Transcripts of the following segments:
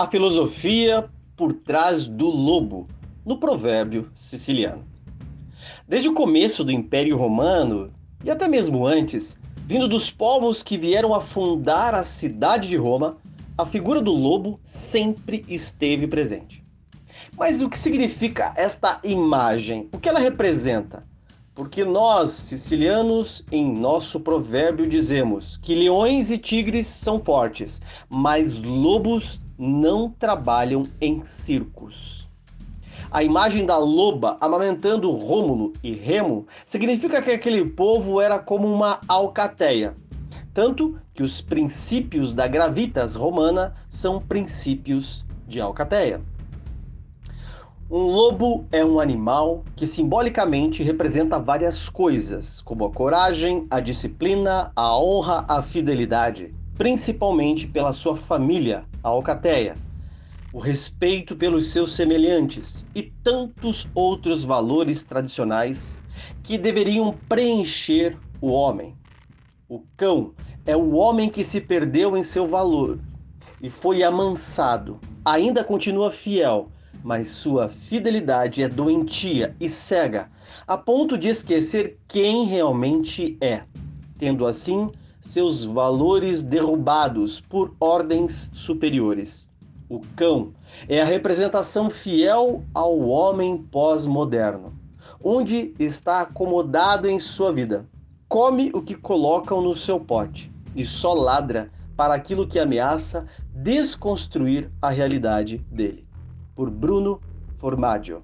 a filosofia por trás do lobo, no provérbio siciliano. Desde o começo do Império Romano, e até mesmo antes, vindo dos povos que vieram a fundar a cidade de Roma, a figura do lobo sempre esteve presente. Mas o que significa esta imagem? O que ela representa? Porque nós, sicilianos, em nosso provérbio dizemos que leões e tigres são fortes, mas lobos não trabalham em circos. A imagem da loba amamentando Rômulo e Remo significa que aquele povo era como uma alcateia, tanto que os princípios da gravitas romana são princípios de alcateia. Um lobo é um animal que simbolicamente representa várias coisas, como a coragem, a disciplina, a honra, a fidelidade, principalmente pela sua família, a alcateia, o respeito pelos seus semelhantes e tantos outros valores tradicionais que deveriam preencher o homem. O cão é o homem que se perdeu em seu valor e foi amansado, ainda continua fiel mas sua fidelidade é doentia e cega, a ponto de esquecer quem realmente é, tendo assim seus valores derrubados por ordens superiores. O cão é a representação fiel ao homem pós-moderno, onde está acomodado em sua vida. Come o que colocam no seu pote e só ladra para aquilo que ameaça desconstruir a realidade dele por Bruno Formaggio.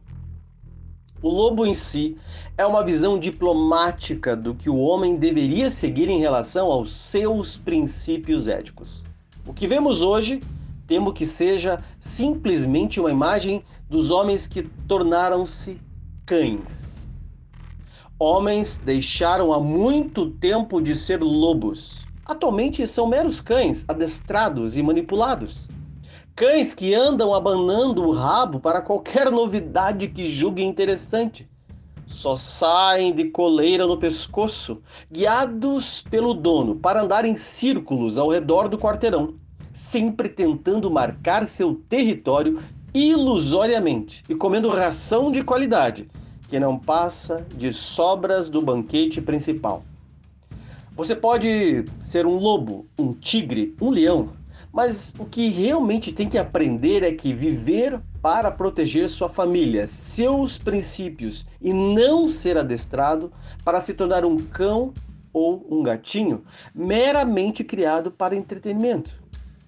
O lobo em si é uma visão diplomática do que o homem deveria seguir em relação aos seus princípios éticos. O que vemos hoje, temo que seja simplesmente uma imagem dos homens que tornaram-se cães. Homens deixaram há muito tempo de ser lobos. Atualmente são meros cães, adestrados e manipulados. Cães que andam abanando o rabo para qualquer novidade que julguem interessante. Só saem de coleira no pescoço, guiados pelo dono para andar em círculos ao redor do quarteirão, sempre tentando marcar seu território ilusoriamente e comendo ração de qualidade, que não passa de sobras do banquete principal. Você pode ser um lobo, um tigre, um leão, mas o que realmente tem que aprender é que viver para proteger sua família, seus princípios e não ser adestrado para se tornar um cão ou um gatinho meramente criado para entretenimento.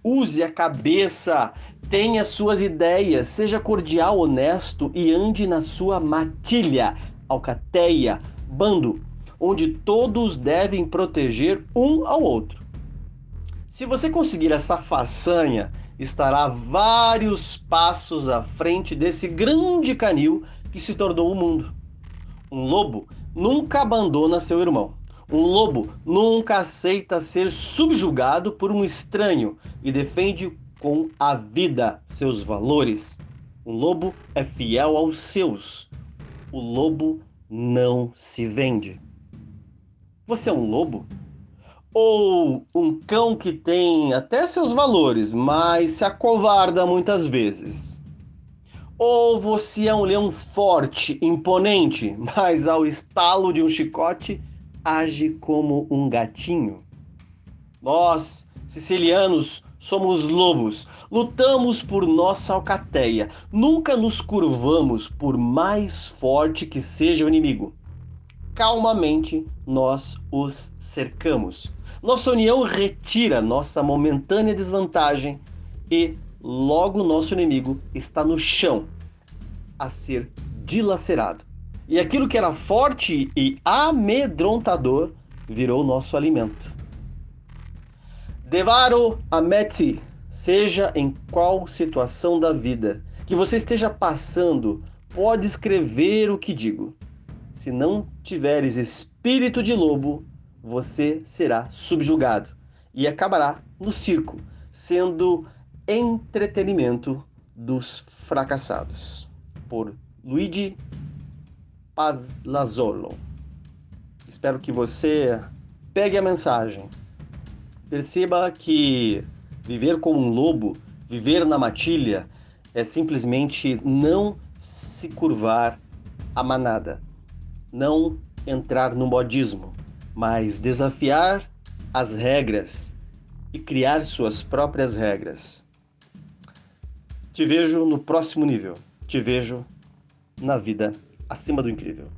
Use a cabeça, tenha suas ideias, seja cordial, honesto e ande na sua matilha, alcateia, bando, onde todos devem proteger um ao outro. Se você conseguir essa façanha, estará vários passos à frente desse grande canil que se tornou o mundo. Um lobo nunca abandona seu irmão. Um lobo nunca aceita ser subjugado por um estranho e defende com a vida seus valores. Um lobo é fiel aos seus. O lobo não se vende. Você é um lobo? Ou um cão que tem até seus valores, mas se acovarda muitas vezes. Ou você é um leão forte, imponente, mas ao estalo de um chicote age como um gatinho. Nós, sicilianos, somos lobos, lutamos por nossa alcateia, nunca nos curvamos por mais forte que seja o inimigo. Calmamente nós os cercamos nossa união retira nossa momentânea desvantagem e logo nosso inimigo está no chão a ser dilacerado. E aquilo que era forte e amedrontador virou nosso alimento. Devaro ameti, seja em qual situação da vida que você esteja passando, pode escrever o que digo. Se não tiveres espírito de lobo, você será subjugado e acabará no circo, sendo entretenimento dos fracassados. Por Luigi Pazlazzolo. Espero que você pegue a mensagem. Perceba que viver como um lobo Viver na matilha é simplesmente não se curvar à manada, não entrar no modismo, mas desafiar as regras e criar suas próprias regras. Te vejo no próximo nível. Te vejo na vida acima do incrível.